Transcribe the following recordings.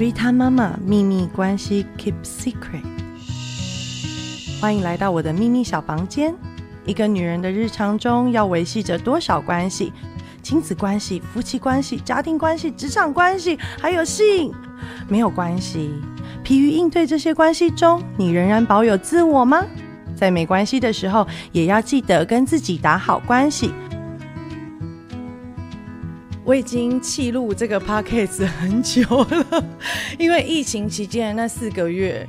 Rita 妈妈秘密关系 Keep Secret。欢迎来到我的秘密小房间。一个女人的日常中要维系着多少关系？亲子关系、夫妻关系、家庭关系、职场关系，还有性，没有关系。疲于应对这些关系中，你仍然保有自我吗？在没关系的时候，也要记得跟自己打好关系。我已经记录这个 podcast 很久了，因为疫情期间那四个月，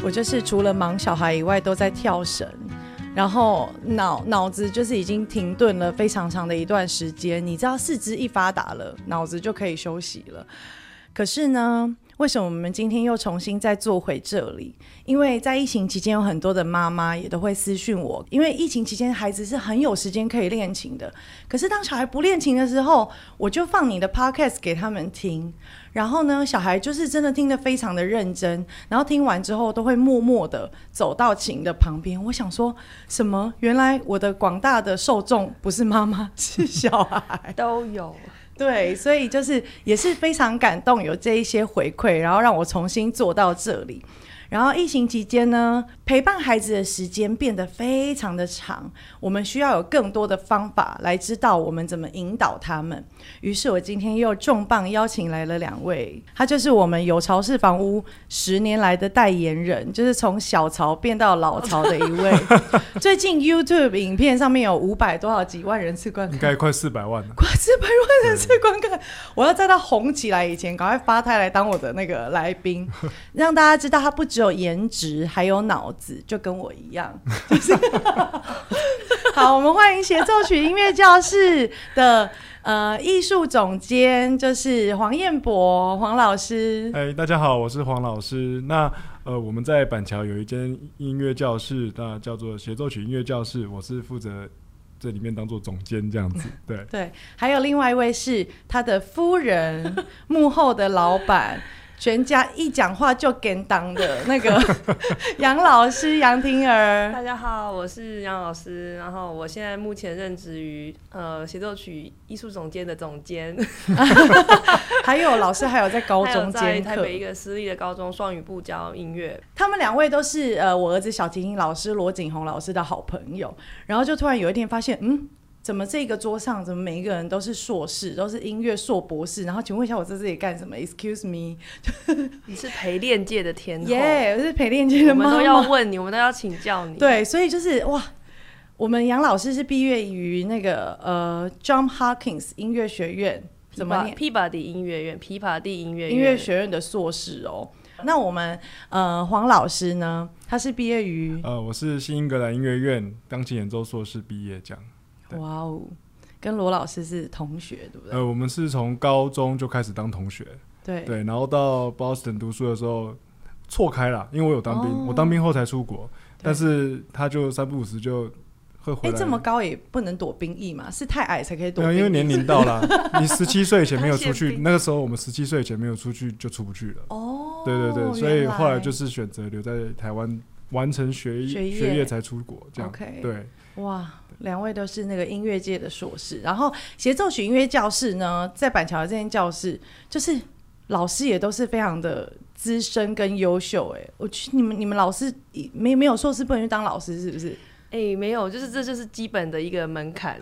我就是除了忙小孩以外，都在跳绳，然后脑脑子就是已经停顿了非常长的一段时间。你知道，四肢一发达了，脑子就可以休息了。可是呢？为什么我们今天又重新再做回这里？因为在疫情期间，有很多的妈妈也都会私讯我，因为疫情期间孩子是很有时间可以练琴的。可是当小孩不练琴的时候，我就放你的 podcast 给他们听，然后呢，小孩就是真的听得非常的认真，然后听完之后都会默默的走到琴的旁边。我想说什么？原来我的广大的受众不是妈妈，是小孩都有。对，所以就是也是非常感动，有这一些回馈，然后让我重新做到这里。然后疫情期间呢，陪伴孩子的时间变得非常的长，我们需要有更多的方法来知道我们怎么引导他们。于是我今天又重磅邀请来了两位，他就是我们有巢氏房屋十年来的代言人，就是从小巢变到老巢的一位。最近 YouTube 影片上面有五百多少几万人次观看，应该快四百万了，快四百万人次观看。我要在他红起来以前，赶快发胎来当我的那个来宾，让大家知道他不止。只有颜值，还有脑子，就跟我一样。好，我们欢迎协奏曲音乐教室的呃艺术总监，就是黄彦博黄老师。哎，大家好，我是黄老师。那呃，我们在板桥有一间音乐教室，那叫做协奏曲音乐教室，我是负责这里面当做总监这样子。对对，还有另外一位是他的夫人，幕后的老板。全家一讲话就跟当的那个 杨老师杨婷儿，大家好，我是杨老师，然后我现在目前任职于呃协奏曲艺术总监的总监，还有老师还有在高中兼台北一个私立的高中双语部教音乐，他们两位都是呃我儿子小提琴老师罗景宏老师的好朋友，然后就突然有一天发现嗯。怎么这个桌上怎么每一个人都是硕士，都是音乐硕博士？然后请问一下，我在这里干什么？Excuse me，你是陪练界的天后，耶，我是陪练界的妈妈。我们都要问你，我们都要请教你。对，所以就是哇，我们杨老师是毕业于那个呃 John Hawkins 音乐学院，怎么念？Peabody 音乐院，Peabody 音乐音乐学院的硕士哦。那我们呃黄老师呢？他是毕业于呃，我是新英格兰音乐院钢琴演奏硕士毕业这样。哇哦，跟罗老师是同学，对不对？呃，我们是从高中就开始当同学，对对，然后到 Boston 读书的时候错开了，因为我有当兵，我当兵后才出国，但是他就三不五时就会回来。哎，这么高也不能躲兵役嘛？是太矮才可以躲？因为年龄到了，你十七岁以前没有出去，那个时候我们十七岁以前没有出去就出不去了。哦，对对对，所以后来就是选择留在台湾完成学学业才出国，这样对。哇，两位都是那个音乐界的硕士，然后协奏曲音乐教室呢，在板桥这间教室，就是老师也都是非常的资深跟优秀。哎，我去，你们你们老师没没有硕士不能去当老师，是不是？哎，没有，就是这就是基本的一个门槛，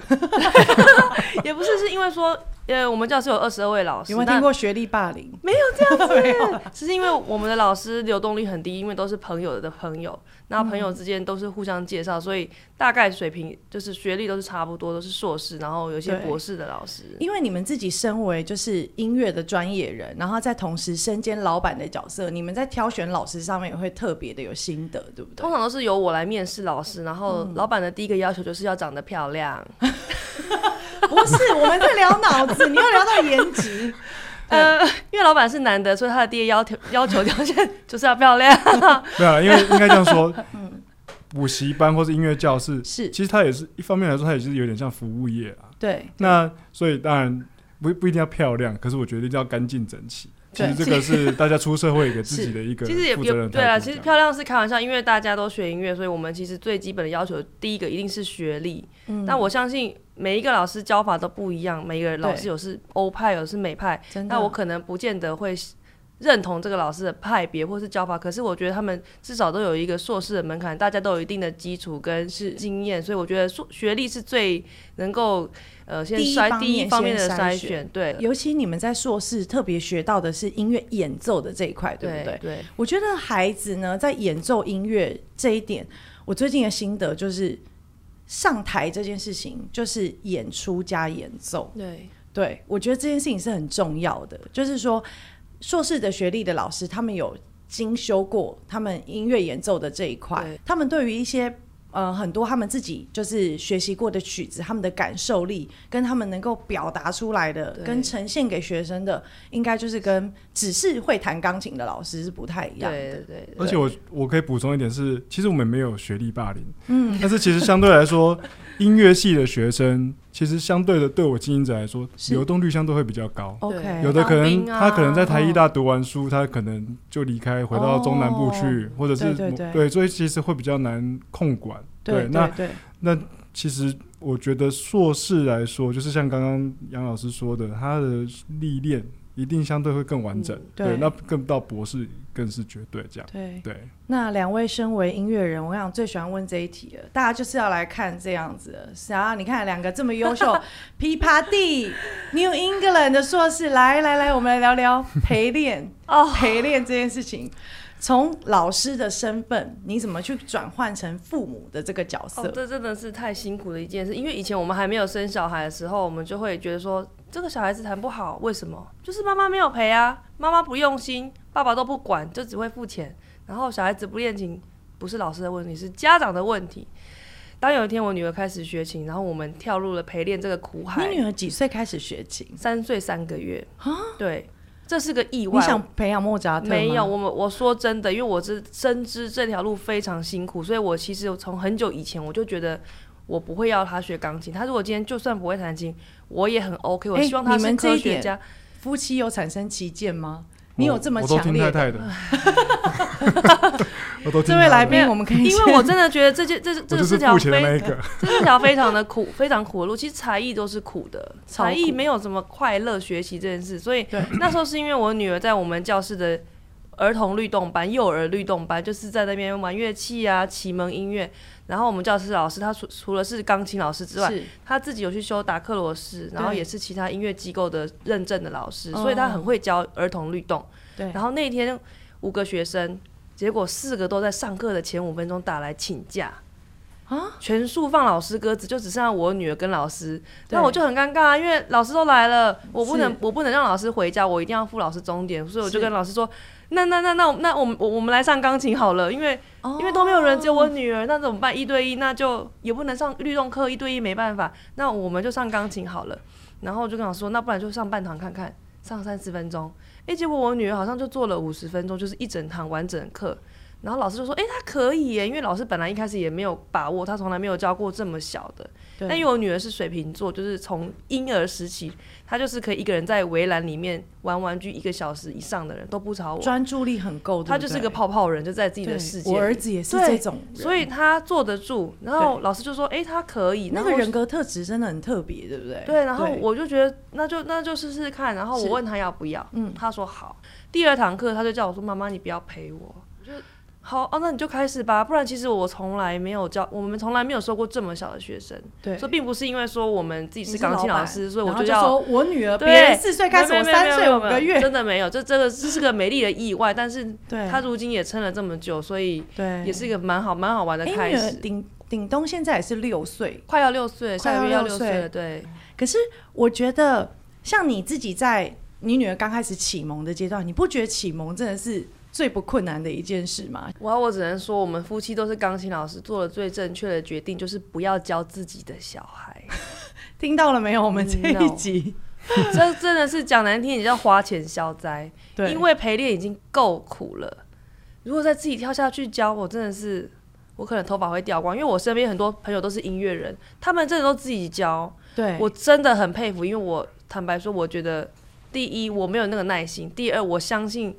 也不是是因为说，呃，我们教室有二十二位老师，有没有听过学历霸凌？没有这样子，是因为我们的老师流动率很低，因为都是朋友的朋友。然后朋友之间都是互相介绍，所以大概水平就是学历都是差不多，都是硕士，然后有些博士的老师。因为你们自己身为就是音乐的专业人，然后在同时身兼老板的角色，你们在挑选老师上面也会特别的有心得，对不对？通常都是由我来面试老师，然后老板的第一个要求就是要长得漂亮。不是，我们在聊脑子，你要聊到颜值。呃，因为老板是男的，所以他的第一要求要求条件就是要漂亮。没有，因为应该这样说，补习班或是音乐教室是，其实它也是一方面来说，它也是有点像服务业啊。对，那所以当然不不一定要漂亮，可是我觉得一定要干净整齐。其实这个是大家出社会给 自己的一个其实也对啊，其实漂亮是开玩笑，因为大家都学音乐，所以我们其实最基本的要求，第一个一定是学历。嗯，但我相信。每一个老师教法都不一样，每一个老师有是欧派，有是美派。那我可能不见得会认同这个老师的派别或是教法，可是我觉得他们至少都有一个硕士的门槛，大家都有一定的基础跟是经验，所以我觉得硕学历是最能够呃先第一筛第一方面的筛选筛选，对尤其你们在硕士特别学到的是音乐演奏的这一块，对不对？对我觉得孩子呢，在演奏音乐这一点，我最近的心得就是，上台这件事情就是演出加演奏。对对我觉得这件事情是很重要的，就是说，硕士的学历的老师，他们有精修过他们音乐演奏的这一块，他们对于一些。呃，很多他们自己就是学习过的曲子，他们的感受力跟他们能够表达出来的，跟呈现给学生的，应该就是跟只是会弹钢琴的老师是不太一样的。对对对，而且我我可以补充一点是，其实我们没有学历霸凌，嗯，但是其实相对来说，音乐系的学生其实相对的对我经营者来说，流动率相对会比较高。OK，有的可能啊。他可能在台艺大读完书，他可能就离开回到中南部去，哦。或者是对对某对所以其实会比较难控管。对那对对，其实我觉得硕士来说，就是像刚刚杨老师说的，他的历练一定相对会更完整。对对，那更到博士更是绝对这样。对，对，那两位身为音乐人，我想最喜欢问这一题了，大家就是要来看这样子的。是啊，你看两个这么优秀，琵琶地 New England 的硕士，来来来，我们来聊聊陪练哦，陪练这件事情。从老师的身份，你怎么去转换成父母的这个角色？哦，这真的是太辛苦的一件事，因为以前我们还没有生小孩的时候，我们就会觉得说，这个小孩子弹不好，为什么？就是妈妈没有陪啊，妈妈不用心，爸爸都不管，就只会付钱，然后小孩子不练琴，不是老师的问题，是家长的问题。当有一天我女儿开始学琴，然后我们跳入了陪练这个苦海你，女儿几岁开始学琴？三岁三个月啊对，这是个意外。你想培养莫扎特？没有，我们我说真的，因为我是深知这条路非常辛苦，所以我其实从很久以前我就觉得我不会要他学钢琴。他如果今天就算不会弹琴，我也很 OK。我哎希望他们这一点科学家。夫妻有产生歧见吗？你有这么我都强烈听太的？太的，我都听这位来宾，我们可以因为我真的觉得这件这是个是条非。这是条非常的苦、非常苦的路。其实才艺都是苦的，才艺没有什么快乐学习这件事。所以那时候是因为我女儿在我们教室的儿童律动班、幼儿律动班，就是在那边玩乐器啊、启蒙音乐。然后我们教室老师他除除了是钢琴老师之外，他自己有去修达克罗斯，然后也是其他音乐机构的认证的老师，哦所以他很会教儿童律动。对，然后那天五个学生，结果四个都在上课的前五分钟打来请假。啊，全数放老师鸽子，就只剩下我女儿跟老师，那我就很尴尬啊，因为老师都来了，我不能我不能让老师回家，我一定要付老师钟点，所以我就跟老师说，那那那那那我们我我们来上钢琴好了，因为因为都没有人，只有我女儿，那怎么办？一对一那就也不能上律动课，一对一没办法，那我们就上钢琴好了。然后我就跟老师说，那不然就上半堂看看，上三十分钟。诶，结果我女儿好像就做了五十分钟，就是一整堂完整课。然后老师就说：“诶，他可以耶，因为老师本来一开始也没有把握，他从来没有教过这么小的。但因为我女儿是水瓶座，就是从婴儿时期，她就是可以一个人在围栏里面玩玩具一个小时以上的人都不吵我，专注力很够，她就是个泡泡人，就在自己的世界我儿。子也是对这种人，所以他坐得住，然后老师就说：“诶，他可以。”那个人格特质真的很特别，对不对？对，然后我就觉得那就那就试试看，然后我问他要不要，嗯他说好。第二堂课他就叫我说：“妈妈，你不要陪我。”好哦，那你就开始吧，不然其实我从来没有教，我们从来没有收过这么小的学生，对，所以并不是因为说我们自己是钢琴老师，所以我就要说我女儿，对别人四岁开始，我三岁五个月，真的没有，这这个这是个美丽的意外，但是对，他如今也撑了这么久，所以对也是一个蛮好蛮好玩的开始。顶顶东现在也是六岁，快要六岁，下个月要六岁了，对。可是我觉得像你自己在你女儿刚开始启蒙的阶段，你不觉得启蒙真的是最不困难的一件事嘛？我我只能说，我们夫妻都是钢琴老师，做了最正确的决定，就是不要教自己的小孩。听到了没有？我们这一 No 集，这真的是讲难听，也叫花钱消灾。对，因为陪练已经够苦了，如果再自己跳下去教，我真的是，我可能头发会掉光。因为我身边很多朋友都是音乐人，他们真的都自己教，对我真的很佩服。因为我坦白说，我觉得第一我没有那个耐心，第二我相信。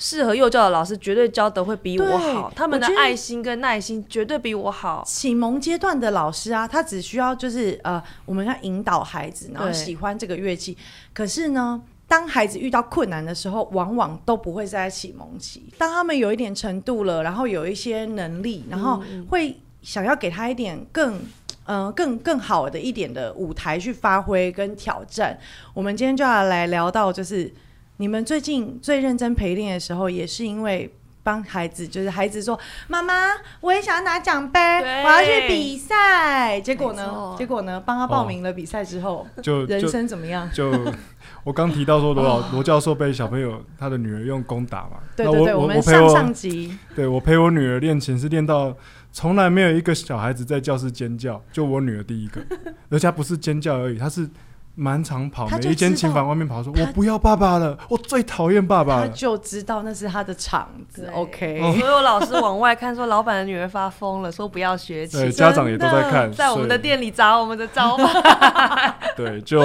适合幼教的老师绝对教的会比我好，他们的爱心跟耐心绝对比我好。启蒙阶段的老师啊，他只需要就是呃，我们要引导孩子，然后喜欢这个乐器。可是呢，当孩子遇到困难的时候，往往都不会是在启蒙期。当他们有一点程度了，然后有一些能力，然后会想要给他一点更。嗯，更更好的一点的舞台去发挥跟挑战。我们今天就要来聊到，就是你们最近最认真陪练的时候，也是因为帮孩子，就是孩子说：“妈妈，我也想要拿奖杯，我要去比赛。”结果呢？结果呢？帮他报名了比赛之后，就人生怎么样？就我刚提到说罗老 罗教授被小朋友他的女儿用攻打嘛？对对对，我们上上集，对我陪我女儿练琴是练到。从来没有一个小孩子在教室尖叫，就我女儿第一个，而且她不是尖叫而已，她是满场跑，每一间琴房外面跑，说：“我不要爸爸了，我最讨厌爸爸了。”就知道那是他的场子，OK。所有老师往外看，说老板的女儿发疯了，说不要学琴。对，家长也都在看，在我们的店里砸我们的招牌。对，就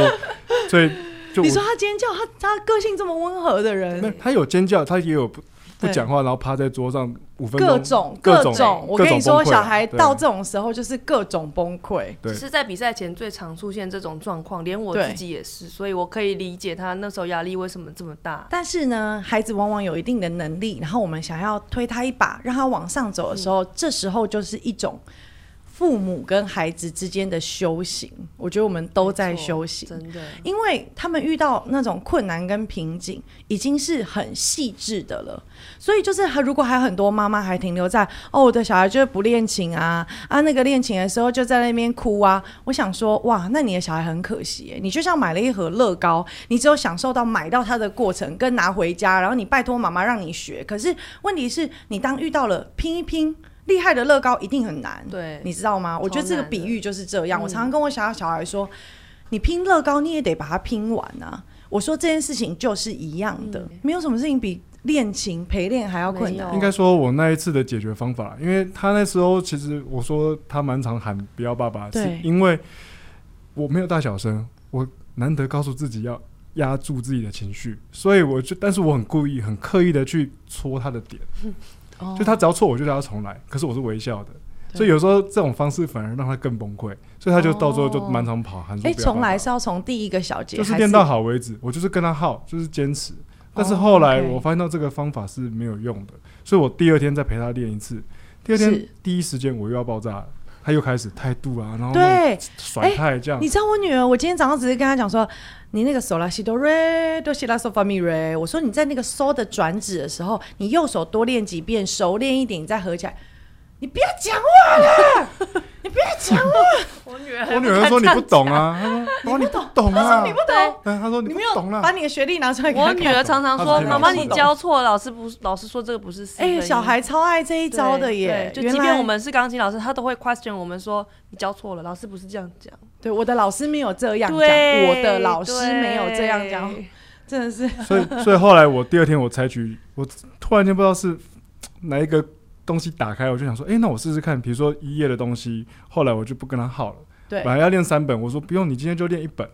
所以就你说他尖叫，他他个性这么温和的人，他有尖叫，他也有不。讲话，然后趴在桌上五分钟，各种各种。我跟你说，小孩到这种时候就是各种崩溃。对，是在比赛前最常出现这种状况，连我自己也是，所以我可以理解他那时候压力为什么这么大。但是呢，孩子往往有一定的能力，然后我们想要推他一把，让他往上走的时候，这时候就是一种。父母跟孩子之间的修行，我觉得我们都在修行，真的，因为他们遇到那种困难跟瓶颈，已经是很细致的了。所以就是，如果还有很多妈妈还停留在哦，我的小孩就是不练琴啊啊，那个练琴的时候就在那边哭啊，我想说，哇，那你的小孩很可惜，你就像买了一盒乐高，你只有享受到买到它的过程跟拿回家，然后你拜托妈妈让你学，可是问题是你当遇到了拼一拼。厉害的乐高一定很难，对，你知道吗？我觉得这个比喻就是这样。我常常跟我小小孩说，你拼乐高你也得把它拼完啊。我说这件事情就是一样的，没有什么事情比练琴陪练还要困难。应该说，我那一次的解决方法，因为他那时候其实我说他蛮常喊不要爸爸，是因为我没有大小声，我难得告诉自己要压住自己的情绪，所以我就，但是我很故意、很刻意的去戳他的点。就他只要错，我就叫他重来。可是我是微笑的，所以有时候这种方式反而让他更崩溃，所以他就到最后就满场跑，喊说：“哎，重来是要从第一个小节，就是练到好为止。”我就是跟他耗，就是坚持。但是后来我发现到这个方法是没有用的，所以我第二天再陪他练一次。第二天第一时间我又要爆炸了，他又开始态度啊，然后对甩态这样。你知道我女儿，我今天早上只是跟她讲说。你那个手拉西哆瑞哆西拉嗦发咪瑞，我说你在那个嗦的转指的时候，你右手多练几遍，熟练一点，你再合起来。你不要讲话了，你不要讲了。我女儿，我女儿说你不懂啊，她说你不懂啊，你不懂。她说你没有懂了，把你的学历拿出来。我女儿常常说，妈妈你教错，老师不，老师说这个不是。哎，小孩超爱这一招的耶，就即便我们是钢琴老师，他都会 question 我们说你教错了，老师不是这样讲。对，我的老师没有这样讲，我的老师没有这样讲，真的是。所以，所以后来我第二天我采取，我突然间不知道是哪一个。东西打开，我就想说，哎，那我试试看，比如说一页的东西。后来我就不跟他耗了。对，本来要练三本，我说不用，你今天就练一本，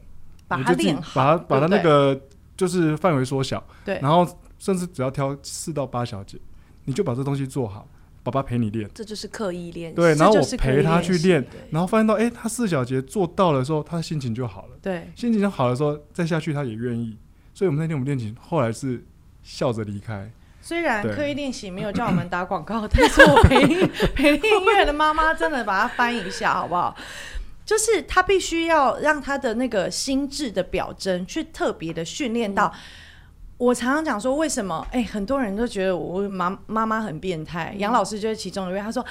把它练好，把它把它那个就是范围缩小。对，然后甚至只要挑四到八小节，你就把这东西做好，爸爸陪你练。这就是刻意练。对，然后我陪他去练，然后发现到，哎，他四小节做到的时候，他的心情就好了。对，心情好的时候，再下去他也愿意。所以我们那天我们练琴，后来是笑着离开。虽然刻意练习没有叫我们打广告，但是我陪 陪练音乐的妈妈真的把它翻一下好不好？就是他必须要让他的那个心智的表征去特别的训练到。我常常讲说，为什么？哎，很多人都觉得我妈妈妈很变态。杨老师就是其中一位，他说：“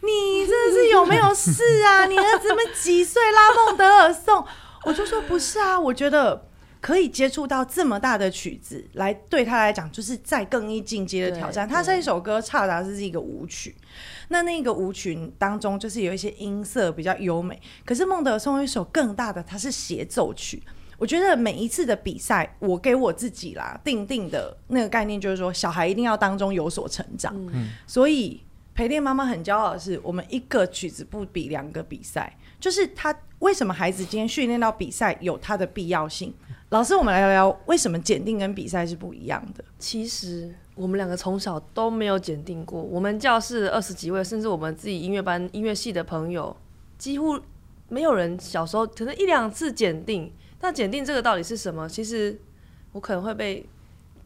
你这是有没有事啊？你儿子们几岁拉孟德尔颂？”我就说：“不是啊，我觉得。”可以接触到这么大的曲子，来对他来讲就是再更一进阶的挑战。他这一首歌差达是一个舞曲，那那个舞曲当中就是有一些音色比较优美。可是孟德尔颂一首更大的，它是协奏曲。我觉得每一次的比赛，我给我自己啦定定的那个概念就是说，小孩一定要当中有所成长。嗯，所以陪练妈妈很骄傲的是，我们一个曲子不比两个比赛，就是他为什么孩子今天训练到比赛有他的必要性。老师，我们来聊聊为什么检定跟比赛是不一样的。其实我们两个从小都没有检定过，我们教室二十几位，甚至我们自己音乐班、音乐系的朋友，几乎没有人小时候可能一两次检定。那检定这个到底是什么？其实我可能会被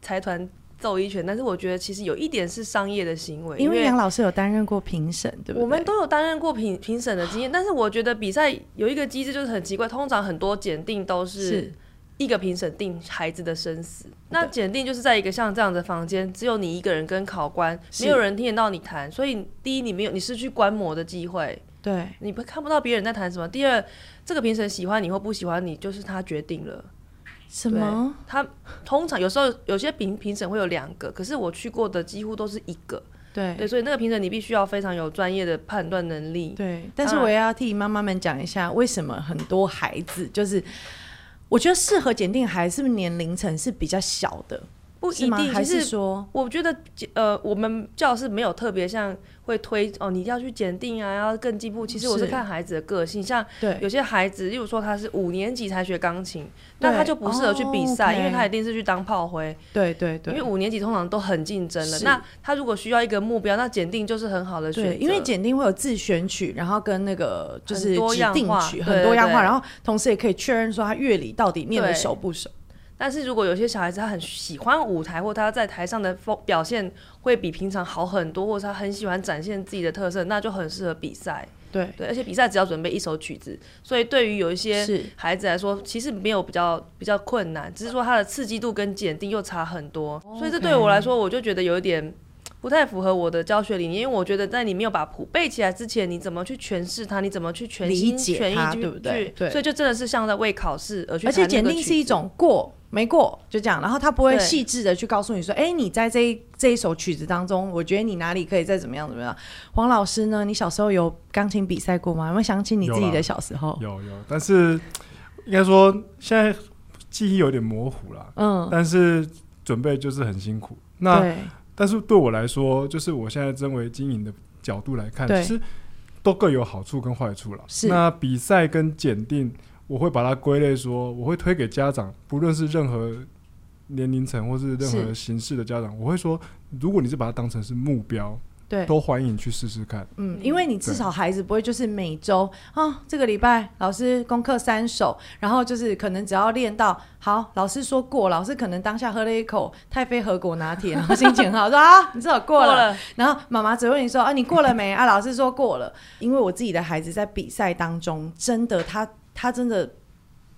财团揍一拳，但是我觉得其实有一点是商业的行为，因为杨老师有担任过评审，对不对？我们都有担任过评评审的经验，但是我觉得比赛有一个机制就是很奇怪，通常很多检定都是一个评审定孩子的生死，那检定就是在一个像这样的房间，只有你一个人跟考官，没有人听得到你谈，所以第一你没有你失去观摩的机会，对，你不看不到别人在谈什么。第二，这个评审喜欢你或不喜欢你，就是他决定了。什么？他通常有时候有些评评审会有两个，可是我去过的几乎都是一个。对对，所以那个评审你必须要非常有专业的判断能力。对，但是我也要替妈妈们讲一下，为什么很多孩子就是，我觉得适合检定还是年龄层是比较小的？不一定，还是说，我觉得呃，我们教室没有特别像。会推哦，你要去检定啊，要更进步。其实我是看孩子的个性，像有些孩子，例如说他是五年级才学钢琴，那他就不适合去比赛，因为他一定是去当炮灰。对对对，因为五年级通常都很竞争了。那他如果需要一个目标，那检定就是很好的选择。因为检定会有自选曲，然后跟那个就是多样化，很多样化，然后同时也可以确认说他乐理到底念的熟不熟。但是如果有些小孩子他很喜欢舞台，或他在台上的风表现会比平常好很多，或者他很喜欢展现自己的特色，那就很适合比赛。对对，而且比赛只要准备一首曲子，所以对于有一些孩子来说，其实没有比较比较困难，只是说他的刺激度跟检定又差很多。所以这对我来说，我就觉得有一点不太符合我的教学理念，因为我觉得在你没有把谱背起来之前，你怎么去诠释它？你怎么去全心全意去？对不对？对，所以就真的是像在为考试而去。而且检定是一种过。没过就这样，然后他不会细致的去告诉你说，哎，你在这这一首曲子当中，我觉得你哪里可以再怎么样怎么样。黄老师呢，你小时候有钢琴比赛过吗？有没有想起你自己的小时候？有有，但是应该说现在记忆有点模糊了。嗯，但是准备就是很辛苦。那但是对我来说，就是我现在身为经营的角度来看，其实都各有好处跟坏处了。是那比赛跟检定。我会把它归类说，我会推给家长，不论是任何年龄层或是任何形式的家长，我会说，如果你是把它当成是目标，对，都欢迎去试试看。嗯，因为你至少孩子不会就是每周啊，这个礼拜老师功课三首，然后就是可能只要练到好，老师说过，老师可能当下喝了一口太妃核果拿铁，然后 心情很好，说啊，你至少过了。然后妈妈只问你说啊，你过了没？啊，老师说过了。因为我自己的孩子在比赛当中，真的他。他真的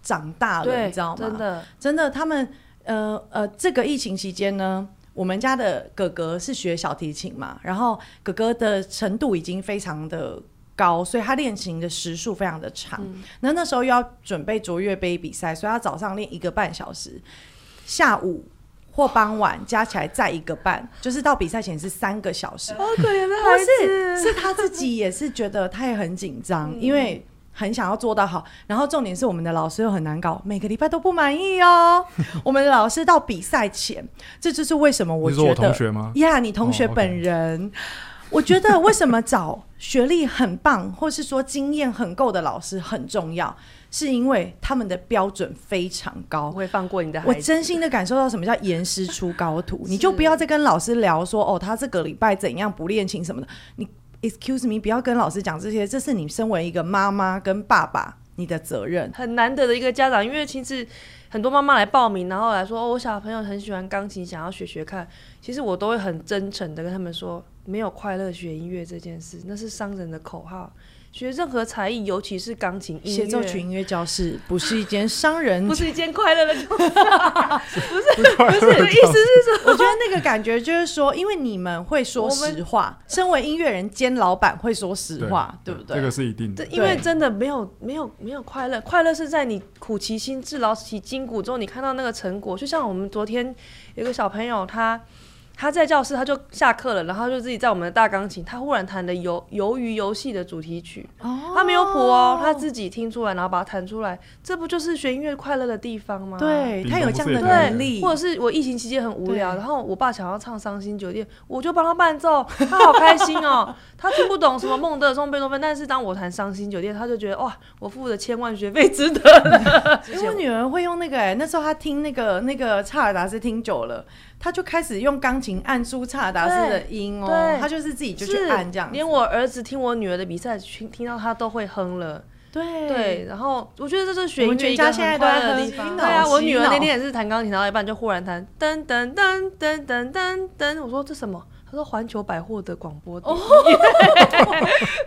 长大了，你知道吗？真的，真的，他们呃呃，这个疫情期间呢，我们家的哥哥是学小提琴嘛，然后哥哥的程度已经非常的高，所以他练琴的时数非常的长。那那时候又要准备卓越杯比赛，所以他早上练一个半小时，下午或傍晚加起来再一个半，就是到比赛前是三个小时。好可怜的孩子，是他自己也是觉得他也很紧张，因为。很想要做到好，然后重点是我们的老师又很难搞，每个礼拜都不满意哦。我们的老师到比赛前，这就是为什么我觉得同学吗？呀，你同学本人，我觉得为什么找学历很棒，或是说经验很够的老师很重要，是因为他们的标准非常高，会放过你的。我真心的感受到什么叫严师出高徒，你就不要再跟老师聊说哦，他这个礼拜怎样不练琴什么的，你。Excuse me，不要跟老师讲这些，这是你身为一个妈妈跟爸爸你的责任。很难得的一个家长，因为其实很多妈妈来报名，然后来说哦，我小朋友很喜欢钢琴，想要学学看。其实我都会很真诚的跟他们说，没有快乐学音乐这件事，那是伤人的口号。学任何才艺，尤其是钢琴、协奏曲、音乐教室，不是一间商人，不是一间快乐的，不是不是，意思是说，我觉得那个感觉就是说，因为你们会说实话，身为音乐人兼老板会说实话，对不对？这个是一定的，因为真的没有没有没有快乐，快乐是在你苦其心志、劳其筋骨之后，你看到那个成果。就像我们昨天有个小朋友，他。他在教室，他就下课了，然后就自己在我们的大钢琴，他忽然弹的《游鱿鱼游戏》的主题曲，他没有谱哦，他自己听出来，然后把它弹出来，这不就是学音乐快乐的地方吗？对他有这样的能力，或者是我疫情期间很无聊，然后我爸想要唱《伤心酒店》，我就帮他伴奏，他好开心哦。他听不懂什么孟德尔颂、贝多芬，但是当我弹《伤心酒店》，他就觉得哇，我付的千万学费值得了。因为我女儿会用那个，哎，那时候她听那个那个查尔达斯听久了。他就开始用钢琴按出查达斯的音哦，他就是自己就去按这样。连我儿子听我女儿的比赛，听听到他都会哼了。对对，然后我觉得这是学音乐一个家现在很快乐的地方。对啊，我女儿那天也是弹钢琴，弹到一半就忽然弹噔噔噔噔噔噔噔，我说这什么？他说环球百货的广播哦，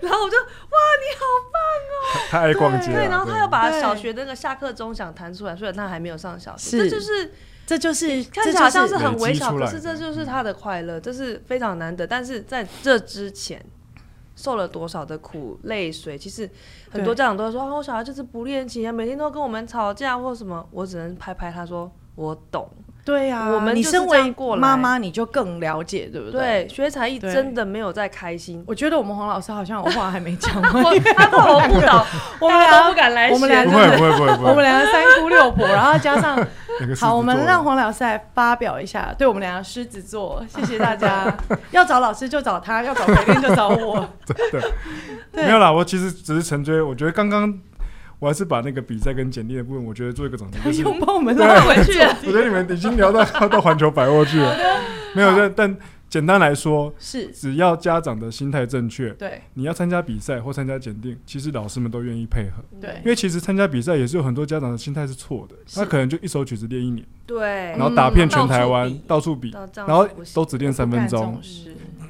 然后我就哇，你好棒哦！他爱逛街对，然后他又把小学那个下课钟响弹出来，虽然他还没有上小学，这就是这就是看起来好像是很微小，可是这就是他的快乐，这是非常难得。但是在这之前。受了多少的苦泪水？其实很多家长都会说：“啊，我小孩就是不练琴啊，每天都跟我们吵架或什么。”我只能拍拍他说：“我懂。”对呀，我们你身为妈妈，你就更了解，对不对？对，学才艺真的没有在开心。我觉得我们黄老师好像有话还没讲，他怕我不倒，我们都不敢来。我们两个不会不会不会，我们两个三姑六婆，然后加上好，我们让黄老师来发表一下，对我们两个狮子座，谢谢大家。要找老师就找他，要找培练就找我。对，没有啦，我其实只是陈追，我觉得刚刚。我还是把那个比赛跟简历的部分，我觉得做一个总结，就是拥抱我们拉回去。我觉得你们已经聊到到环球百货去了，没有，但但简单来说是，只要家长的心态正确，对，你要参加比赛或参加检定，其实老师们都愿意配合，对，因为其实参加比赛也是有很多家长的心态是错的，他可能就一首曲子练一年，对，然后打遍全台湾，到处比，然后都只练三分钟。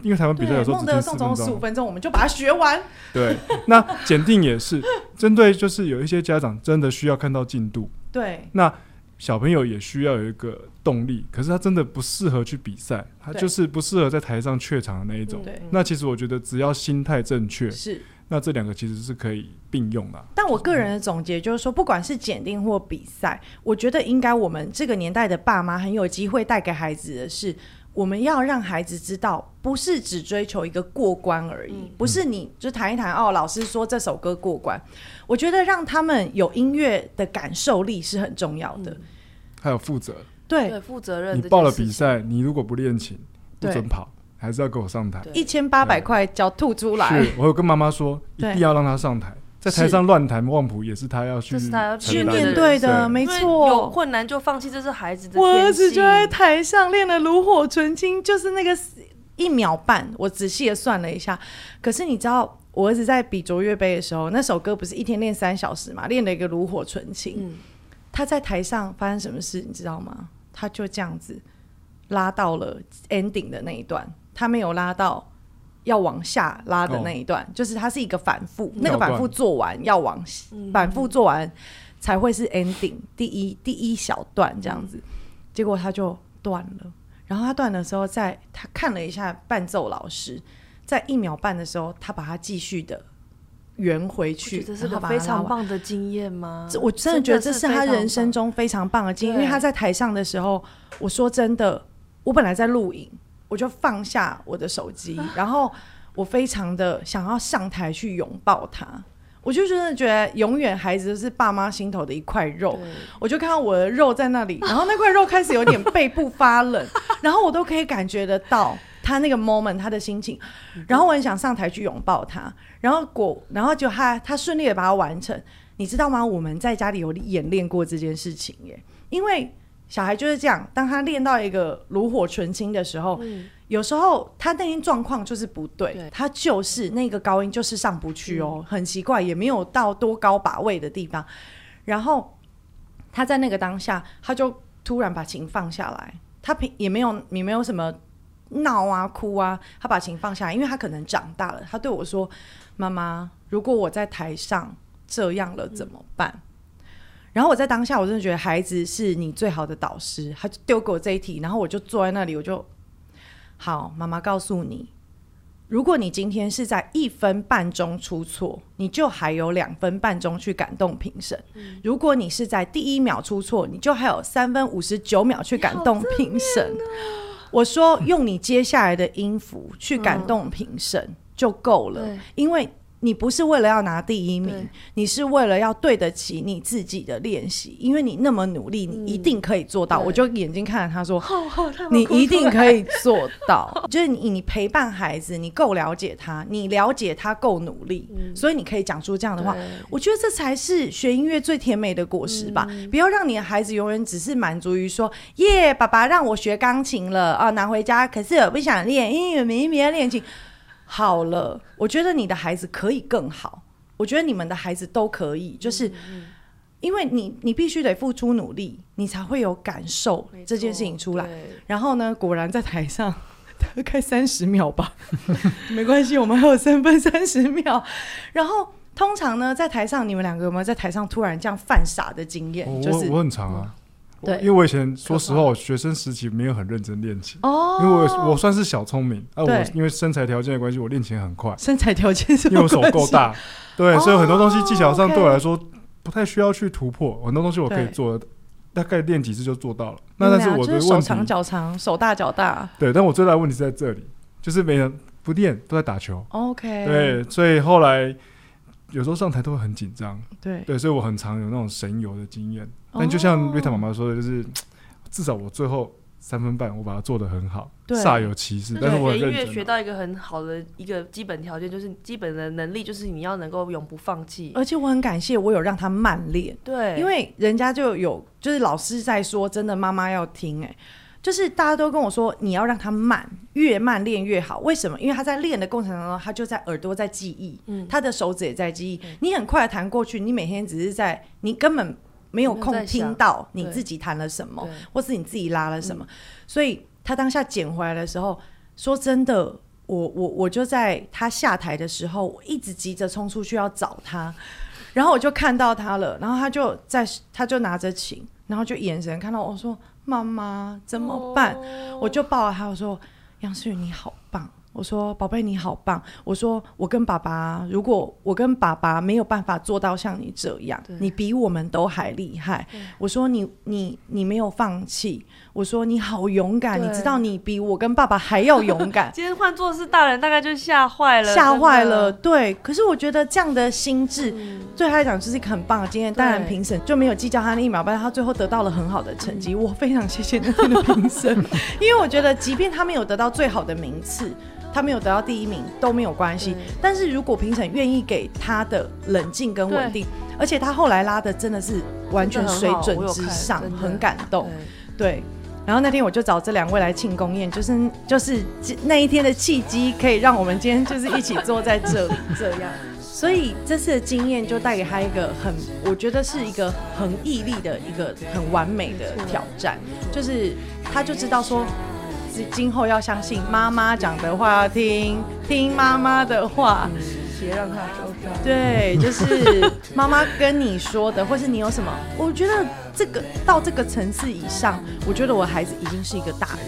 因为台湾比赛有时候只练十五分钟，我们就把它学完。对，那检定也是针对，就是有一些家长真的需要看到进度。对，那小朋友也需要有一个动力，可是他真的不适合去比赛，他就是不适合在台上怯场的那一种。对那其实我觉得只要心态正确，是那这两个其实是可以并用的。但我个人的总结就是说，不管是检定或比赛，我觉得应该我们这个年代的爸妈很有机会带给孩子的是。我们要让孩子知道，不是只追求一个过关而已，不是你就谈一谈哦，老师说这首歌过关。我觉得让他们有音乐的感受力是很重要的，还有负责，对，负责任。你报了比赛，你如果不练琴，不准跑，还是要给我上台，一千八百块交吐出来。是我有跟妈妈说，一定要让他上台。在台上乱弹旺谱也是他要去，是他要去面对的，没错。有困难就放弃，这是孩子的。我儿子就在台上练的炉火纯青，就是那个一秒半。我仔细的算了一下，可是你知道，我儿子在比卓越杯的时候，那首歌不是一天练三小时嘛？练了一个炉火纯青。他在台上发生什么事，你知道吗？他就这样子拉到了 ending 的那一段，他没有拉到。要往下拉的那一段，就是它是一个反复，那个反复做完要往反复做完才会是 ending 第一第一小段这样子，结果他就断了。然后他断的时候，在他看了一下伴奏老师，在一秒半的时候，他把它继续的圆回去。这是个非常棒的经验吗？这我真的觉得这是他人生中非常棒的经验，因为他在台上的时候，我说真的，我本来在录影。我就放下我的手机，然后我非常的想要上台去拥抱他。我就真的觉得，永远孩子是爸妈心头的一块肉。我就看到我的肉在那里，然后那块肉开始有点背部发冷，然后我都可以感觉得到他那个 moment 他的心情。然后我很想上台去拥抱他，然后果，然后就他他顺利的把它完成。你知道吗？我们在家里有演练过这件事情耶，因为。小孩就是这样，当他练到一个炉火纯青的时候，有时候他那天状况就是不对，他就是那个高音就是上不去哦，很奇怪，也没有到多高把位的地方。然后他在那个当下，他就突然把琴放下来，他平也没有也没有什么闹啊哭啊，他把琴放下来，因为他可能长大了。他对我说：“妈妈，如果我在台上这样了怎么办？”然后我在当下，我真的觉得孩子是你最好的导师。他就丢给我这一题，然后我就坐在那里，我就好。妈妈告诉你，如果你今天是在一分半钟出错，你就还有两分半钟去感动评审；如果你是在第一秒出错，你就还有三分五十九秒去感动评审。我说，用你接下来的音符去感动评审就够了，因为。你不是为了要拿第一名，你是为了要对得起你自己的练习，因为你那么努力，你一定可以做到。我就眼睛看着他说：“你一定可以做到。”就是你，你陪伴孩子，你够了解他，你了解他够努力，所以你可以讲出这样的话。我觉得这才是学音乐最甜美的果实吧！不要让你的孩子永远只是满足于说：“耶，爸爸让我学钢琴了啊，拿回家。”可是我不想练，因为明明要练琴。好了，我觉得你的孩子可以更好。我我觉得你们的孩子都可以，就是因为你你必须得付出努力，你才会有感受这件事情出来。然后呢，果然在台上大概三十秒吧，没关系，我们还有三分三十秒。然后通常呢，在台上你们两个有没有在台上突然这样犯傻的经验？就是我很长啊。对，因为我以前说实话，我学生时期没有很认真练琴。哦，因为我我算是小聪明啊，我因为身材条件的关系，我练琴很快。身材条件是因为我手够大，对，所以很多东西技巧上对我来说不太需要去突破，很多东西我可以做，大概练几次就做到了。那但是我的问题，手长脚长，手大脚大。对，但我最大的问题是在这里，就是没人不练，都在打球。OK，对，所以后来有时候上台都会很紧张。对对，所以我很常有那种神游的经验。但就像瑞塔妈妈说的，就是 至少我最后三分半，我把它做的很好，煞有其事。但是我音乐学到一个很好的一个基本条件，就是基本的能力，就是你要能够永不放弃。而且我很感谢我有让他慢练，对，因为人家就有就是老师在说，真的妈妈要听，哎，就是大家都跟我说，你要让他慢，越慢练越好。为什么？因为他在练的过程当中，他就在耳朵在记忆，嗯，他的手指也在记忆。你很快弹过去，你每天只是在，你根本。没有空听到你自己弹了什么，或是你自己拉了什么，所以他当下捡回来的时候，说真的，我我我就在他下台的时候，我一直急着冲出去要找他，然后我就看到他了，然后他就在，他就拿着琴，然后就眼神看到我说：“妈妈怎么办？”我就抱了他，我说：“杨思雨你好棒。”我说：“宝贝，你好棒。”我说：“我跟爸爸，如果我跟爸爸没有办法做到像你这样，你比我们都还厉害。”我说：“你你你没有放弃。”我说：“你好勇敢，你知道你比我跟爸爸还要勇敢。”今天换做是大人，大概就吓坏了，吓坏了。对，可是我觉得这样的心智对他来讲就是一个很棒的经验。当然，评审就没有计较他那一秒半，他最后得到了很好的成绩。我非常谢谢那天的评审，因为我觉得，即便他没有得到最好的名次。他没有得到第一名都没有关系，但是如果评审愿意给他的冷静跟稳定，而且他后来拉的真的是完全水准之上，很感动。对，然后那天我就找这两位来庆功宴，就是就是那一天的契机，可以让我们今天就是一起坐在这里 这样。所以这次的经验就带给他一个很，我觉得是一个很毅力的一个很完美的挑战，就是他就知道说。今后要相信妈妈讲的话，要听听妈妈的话，别让他受伤。对，就是 妈妈跟你说的，或是你有什么，我觉得这个到这个层次以上，我觉得我孩子已经是一个大人。